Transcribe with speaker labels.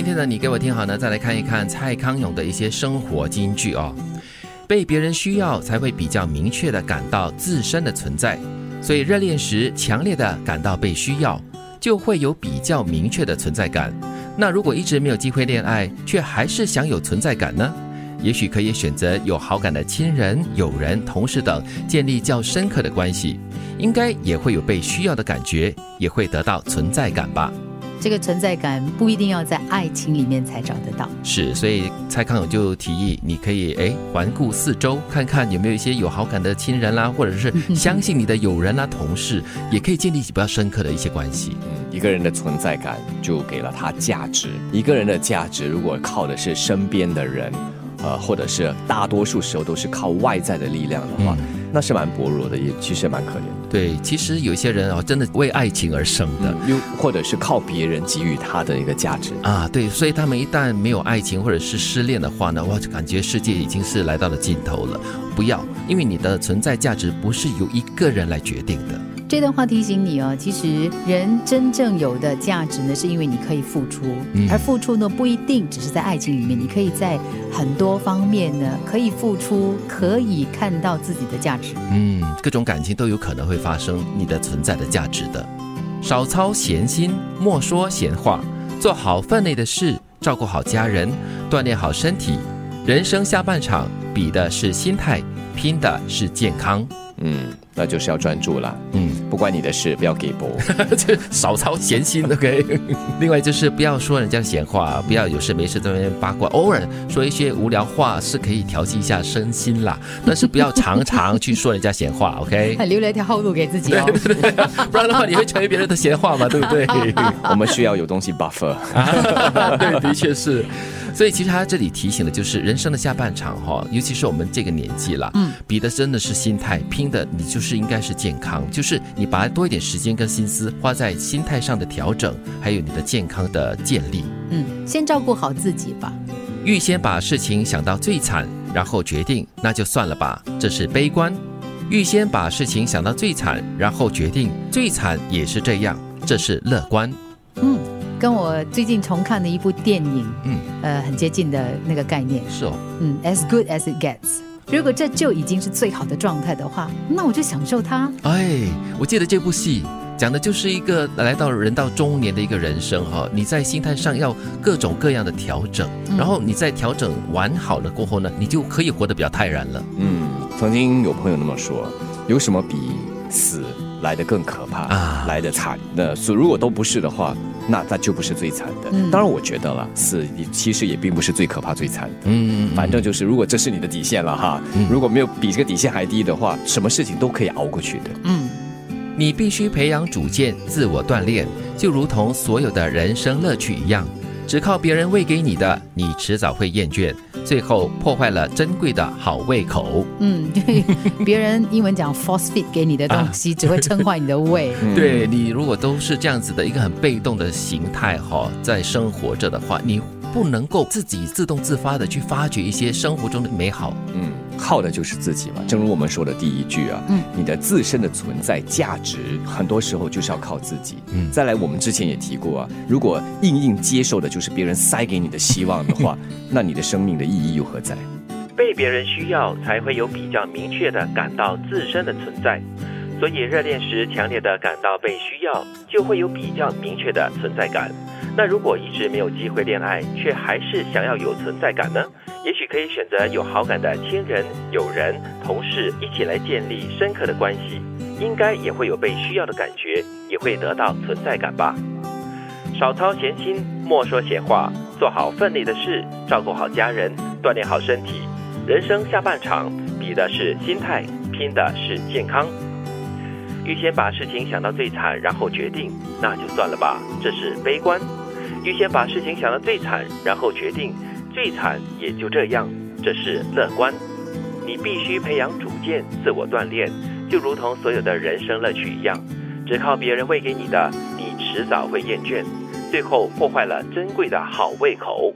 Speaker 1: 今天的你给我听好呢，再来看一看蔡康永的一些生活金句哦。被别人需要，才会比较明确的感到自身的存在。所以热恋时强烈的感到被需要，就会有比较明确的存在感。那如果一直没有机会恋爱，却还是想有存在感呢？也许可以选择有好感的亲人、友人、同事等，建立较深刻的关系，应该也会有被需要的感觉，也会得到存在感吧。
Speaker 2: 这个存在感不一定要在爱情里面才找得到。
Speaker 1: 是，所以蔡康永就提议，你可以哎环顾四周，看看有没有一些有好感的亲人啦，或者是相信你的友人啦、同事，也可以建立起比较深刻的一些关系。
Speaker 3: 嗯，一个人的存在感就给了他价值。一个人的价值如果靠的是身边的人，呃，或者是大多数时候都是靠外在的力量的话，那是蛮薄弱的，也其实蛮可怜的。
Speaker 1: 对，其实有些人啊，真的为爱情而生的，
Speaker 3: 又或者是靠别人给予他的一个价值
Speaker 1: 啊。对，所以他们一旦没有爱情或者是失恋的话呢，哇，就感觉世界已经是来到了尽头了。不要，因为你的存在价值不是由一个人来决定的。
Speaker 2: 这段话提醒你哦，其实人真正有的价值呢，是因为你可以付出，而付出呢不一定只是在爱情里面，你可以在很多方面呢可以付出，可以看到自己的价值。
Speaker 1: 嗯，各种感情都有可能会发生你的存在的价值的。少操闲心，莫说闲话，做好分内的事，照顾好家人，锻炼好身体。人生下半场，比的是心态，拼的是健康。
Speaker 3: 嗯，那就是要专注了。嗯，不关你的事，不要给播，
Speaker 1: 少操闲心。OK。另外就是不要说人家闲话，不要有事没事在那边八卦，偶尔说一些无聊话是可以调剂一下身心啦。但是不要常常去说人家闲话。OK。
Speaker 2: 留了一条后路给自己哦，
Speaker 1: 不然的话你会成为别人的闲话嘛，对不对？
Speaker 3: 我们需要有东西 buffer。
Speaker 1: 对，的确是。所以其实他这里提醒的就是人生的下半场哈，尤其是我们这个年纪了，嗯，比的真的是心态拼。的你就是应该是健康，就是你把多一点时间跟心思花在心态上的调整，还有你的健康的建立。
Speaker 2: 嗯，先照顾好自己吧。
Speaker 1: 预先把事情想到最惨，然后决定，那就算了吧，这是悲观。预先把事情想到最惨，然后决定最惨也是这样，这是乐观。
Speaker 2: 嗯，跟我最近重看的一部电影，嗯，呃，很接近的那个概念。
Speaker 1: 是哦，
Speaker 2: 嗯，as good as it gets。如果这就已经是最好的状态的话，那我就享受它。
Speaker 1: 哎，我记得这部戏讲的就是一个来到人到中年的一个人生哈，你在心态上要各种各样的调整，然后你在调整完好了过后呢，你就可以活得比较泰然了。
Speaker 3: 嗯，曾经有朋友那么说，有什么比死？来的更可怕啊，来的惨。那死如果都不是的话，那那就不是最惨的。当然，我觉得了，死其实也并不是最可怕、最惨的。嗯，反正就是，如果这是你的底线了哈，如果没有比这个底线还低的话，什么事情都可以熬过去的。嗯，
Speaker 1: 你必须培养主见，自我锻炼，就如同所有的人生乐趣一样。只靠别人喂给你的，你迟早会厌倦，最后破坏了珍贵的好胃口。
Speaker 2: 嗯，对，别人英文讲 force feed 给你的东西，只会撑坏你的胃。
Speaker 1: 对你如果都是这样子的一个很被动的形态哈，在生活着的话，你不能够自己自动自发的去发掘一些生活中的美好。
Speaker 3: 嗯。靠的就是自己嘛，正如我们说的第一句啊，嗯，你的自身的存在价值，很多时候就是要靠自己。嗯，再来，我们之前也提过啊，如果硬硬接受的就是别人塞给你的希望的话，那你的生命的意义又何在？
Speaker 1: 被别人需要，才会有比较明确的感到自身的存在。所以热恋时强烈的感到被需要，就会有比较明确的存在感。那如果一直没有机会恋爱，却还是想要有存在感呢？也许可以选择有好感的亲人、友人、同事一起来建立深刻的关系，应该也会有被需要的感觉，也会得到存在感吧。少操闲心，莫说闲话，做好分内的事，照顾好家人，锻炼好身体。人生下半场，比的是心态，拼的是健康。预先把事情想到最惨，然后决定，那就算了吧，这是悲观。预先把事情想得最惨，然后决定。最惨也就这样，这是乐观。你必须培养主见，自我锻炼，就如同所有的人生乐趣一样，只靠别人喂给你的，你迟早会厌倦，最后破坏了珍贵的好胃口。